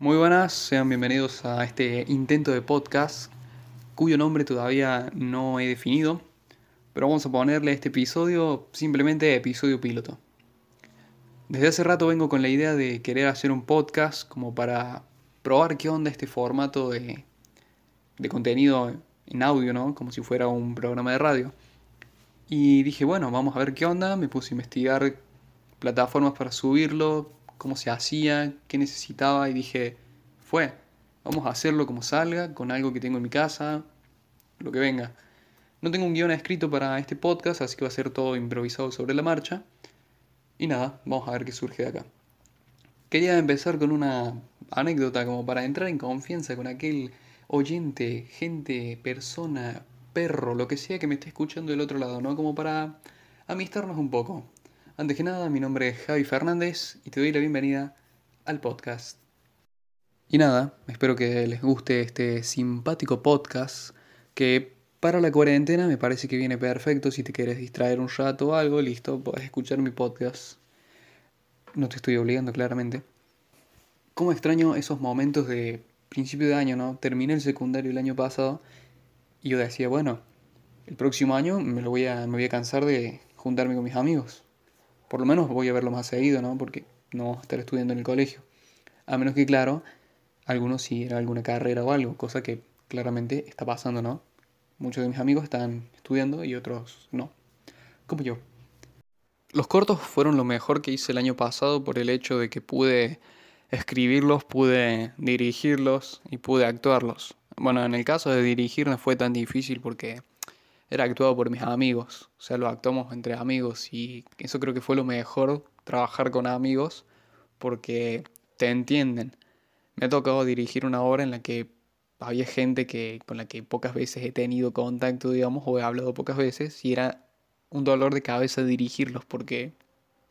Muy buenas, sean bienvenidos a este intento de podcast cuyo nombre todavía no he definido, pero vamos a ponerle a este episodio simplemente episodio piloto. Desde hace rato vengo con la idea de querer hacer un podcast como para probar qué onda este formato de, de contenido en audio, ¿no? Como si fuera un programa de radio. Y dije, bueno, vamos a ver qué onda, me puse a investigar plataformas para subirlo, cómo se hacía, qué necesitaba y dije, fue, vamos a hacerlo como salga, con algo que tengo en mi casa, lo que venga. No tengo un guion escrito para este podcast, así que va a ser todo improvisado sobre la marcha. Y nada, vamos a ver qué surge de acá. Quería empezar con una anécdota como para entrar en confianza con aquel oyente, gente, persona, perro, lo que sea que me esté escuchando del otro lado, ¿no? Como para amistarnos un poco. Antes que nada, mi nombre es Javi Fernández y te doy la bienvenida al podcast. Y nada, espero que les guste este simpático podcast que para la cuarentena me parece que viene perfecto. Si te quieres distraer un rato o algo, listo, puedes escuchar mi podcast. No te estoy obligando claramente. ¿Cómo extraño esos momentos de principio de año, no? Terminé el secundario el año pasado y yo decía, bueno, el próximo año me, lo voy a, me voy a cansar de juntarme con mis amigos por lo menos voy a verlo más seguido, ¿no? Porque no estar estudiando en el colegio. A menos que, claro, algunos era alguna carrera o algo, cosa que claramente está pasando, ¿no? Muchos de mis amigos están estudiando y otros no. Como yo. Los cortos fueron lo mejor que hice el año pasado por el hecho de que pude escribirlos, pude dirigirlos y pude actuarlos. Bueno, en el caso de dirigir no fue tan difícil porque era actuado por mis amigos, o sea, lo actuamos entre amigos y eso creo que fue lo mejor, trabajar con amigos, porque te entienden. Me ha tocado dirigir una obra en la que había gente que, con la que pocas veces he tenido contacto, digamos, o he hablado pocas veces, y era un dolor de cabeza dirigirlos, porque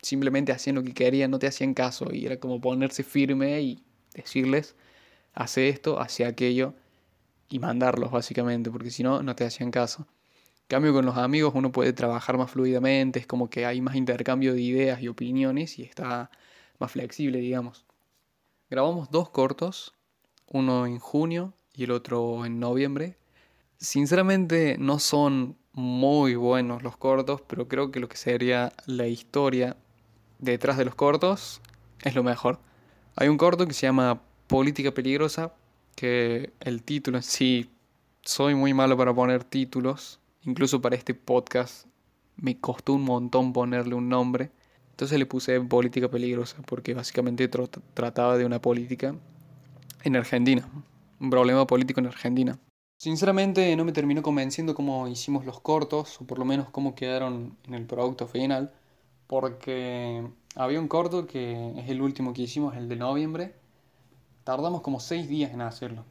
simplemente hacían lo que querían, no te hacían caso, y era como ponerse firme y decirles, hace esto, hace aquello, y mandarlos básicamente, porque si no, no te hacían caso cambio con los amigos uno puede trabajar más fluidamente, es como que hay más intercambio de ideas y opiniones y está más flexible, digamos. Grabamos dos cortos, uno en junio y el otro en noviembre. Sinceramente no son muy buenos los cortos, pero creo que lo que sería la historia detrás de los cortos es lo mejor. Hay un corto que se llama Política Peligrosa, que el título en sí, soy muy malo para poner títulos, Incluso para este podcast me costó un montón ponerle un nombre. Entonces le puse política peligrosa porque básicamente trataba de una política en Argentina. Un problema político en Argentina. Sinceramente no me terminó convenciendo cómo hicimos los cortos, o por lo menos cómo quedaron en el producto final, porque había un corto que es el último que hicimos, el de noviembre. Tardamos como seis días en hacerlo.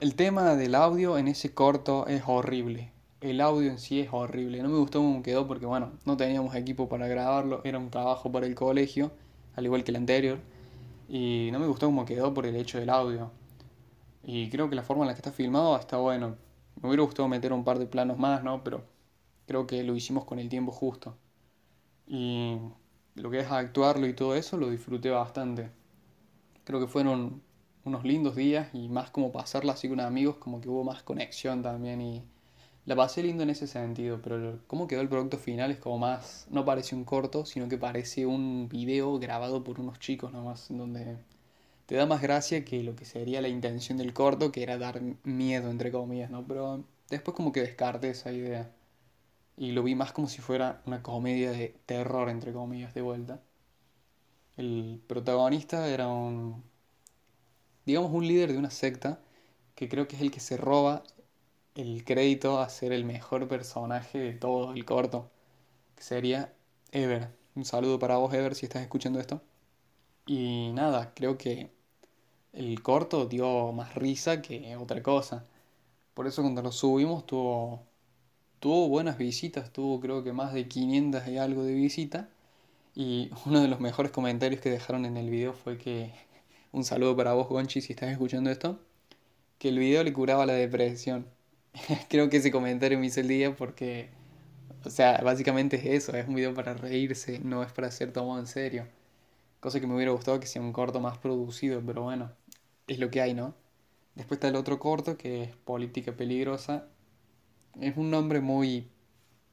El tema del audio en ese corto es horrible. El audio en sí es horrible. No me gustó cómo quedó porque, bueno, no teníamos equipo para grabarlo. Era un trabajo para el colegio, al igual que el anterior. Y no me gustó cómo quedó por el hecho del audio. Y creo que la forma en la que está filmado está bueno. Me hubiera gustado meter un par de planos más, ¿no? Pero creo que lo hicimos con el tiempo justo. Y lo que es actuarlo y todo eso lo disfruté bastante. Creo que fueron unos lindos días y más como pasarla así con amigos, como que hubo más conexión también y la pasé lindo en ese sentido, pero cómo quedó el producto final es como más, no parece un corto, sino que parece un video grabado por unos chicos nomás, donde te da más gracia que lo que sería la intención del corto, que era dar miedo, entre comillas, ¿no? Pero después como que descarté esa idea y lo vi más como si fuera una comedia de terror, entre comillas, de vuelta. El protagonista era un digamos, un líder de una secta que creo que es el que se roba el crédito a ser el mejor personaje de todo el corto, sería Ever. Un saludo para vos, Ever, si estás escuchando esto. Y nada, creo que el corto dio más risa que otra cosa. Por eso cuando lo subimos tuvo, tuvo buenas visitas, tuvo creo que más de 500 y algo de visita. Y uno de los mejores comentarios que dejaron en el video fue que un saludo para vos, Gonchi, si estás escuchando esto, que el video le curaba la depresión. Creo que ese comentario me hizo el día porque, o sea, básicamente es eso, es un video para reírse, no es para ser tomado en serio. Cosa que me hubiera gustado que sea un corto más producido, pero bueno, es lo que hay, ¿no? Después está el otro corto que es Política Peligrosa. Es un nombre muy,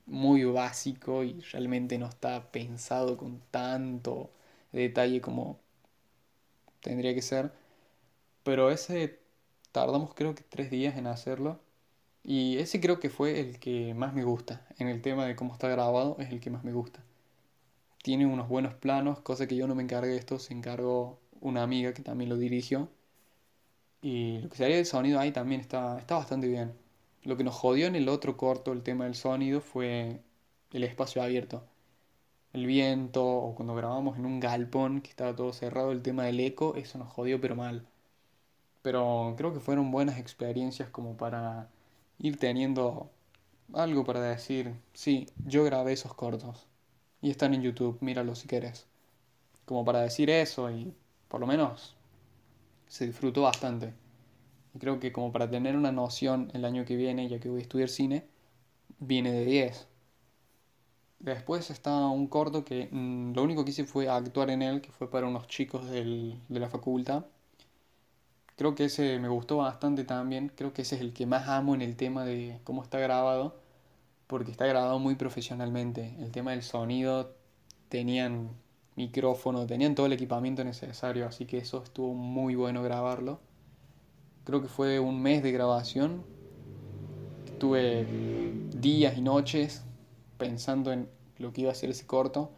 muy básico y realmente no está pensado con tanto detalle como tendría que ser. Pero ese tardamos creo que tres días en hacerlo. Y ese creo que fue el que más me gusta. En el tema de cómo está grabado es el que más me gusta. Tiene unos buenos planos, cosa que yo no me encargué de esto, se encargó una amiga que también lo dirigió. Y lo que sería el sonido ahí también está, está bastante bien. Lo que nos jodió en el otro corto, el tema del sonido, fue el espacio abierto. El viento, o cuando grabamos en un galpón que estaba todo cerrado, el tema del eco, eso nos jodió pero mal. Pero creo que fueron buenas experiencias como para ir teniendo algo para decir, sí, yo grabé esos cortos. Y están en YouTube, míralo si quieres. Como para decir eso y por lo menos se disfrutó bastante. Y creo que como para tener una noción el año que viene, ya que voy a estudiar cine, viene de 10. Después está un corto que mm, lo único que hice fue actuar en él, que fue para unos chicos del, de la facultad. Creo que ese me gustó bastante también. Creo que ese es el que más amo en el tema de cómo está grabado. Porque está grabado muy profesionalmente. El tema del sonido, tenían micrófono, tenían todo el equipamiento necesario. Así que eso estuvo muy bueno grabarlo. Creo que fue un mes de grabación. Tuve días y noches pensando en lo que iba a ser ese corto.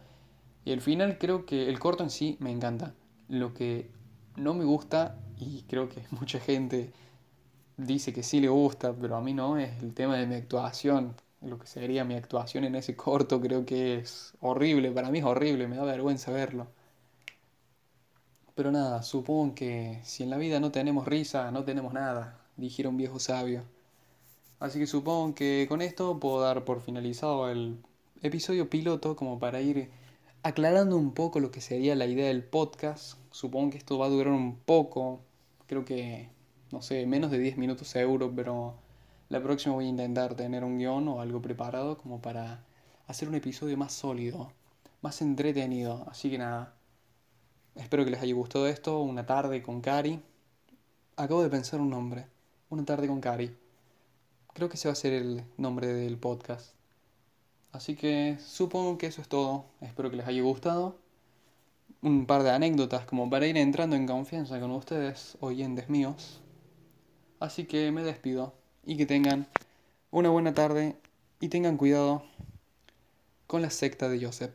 Y al final creo que el corto en sí me encanta. Lo que no me gusta y creo que mucha gente dice que sí le gusta, pero a mí no, es el tema de mi actuación. Lo que sería mi actuación en ese corto creo que es horrible, para mí es horrible, me da vergüenza verlo. Pero nada, supongo que si en la vida no tenemos risa, no tenemos nada, dijera un viejo sabio. Así que supongo que con esto puedo dar por finalizado el episodio piloto como para ir aclarando un poco lo que sería la idea del podcast. Supongo que esto va a durar un poco, creo que, no sé, menos de 10 minutos seguro, pero la próxima voy a intentar tener un guion o algo preparado como para hacer un episodio más sólido, más entretenido. Así que nada, espero que les haya gustado esto, una tarde con Cari. Acabo de pensar un nombre, una tarde con Cari. Creo que ese va a ser el nombre del podcast. Así que supongo que eso es todo. Espero que les haya gustado un par de anécdotas como para ir entrando en confianza con ustedes, oyentes míos. Así que me despido y que tengan una buena tarde y tengan cuidado con la secta de Joseph.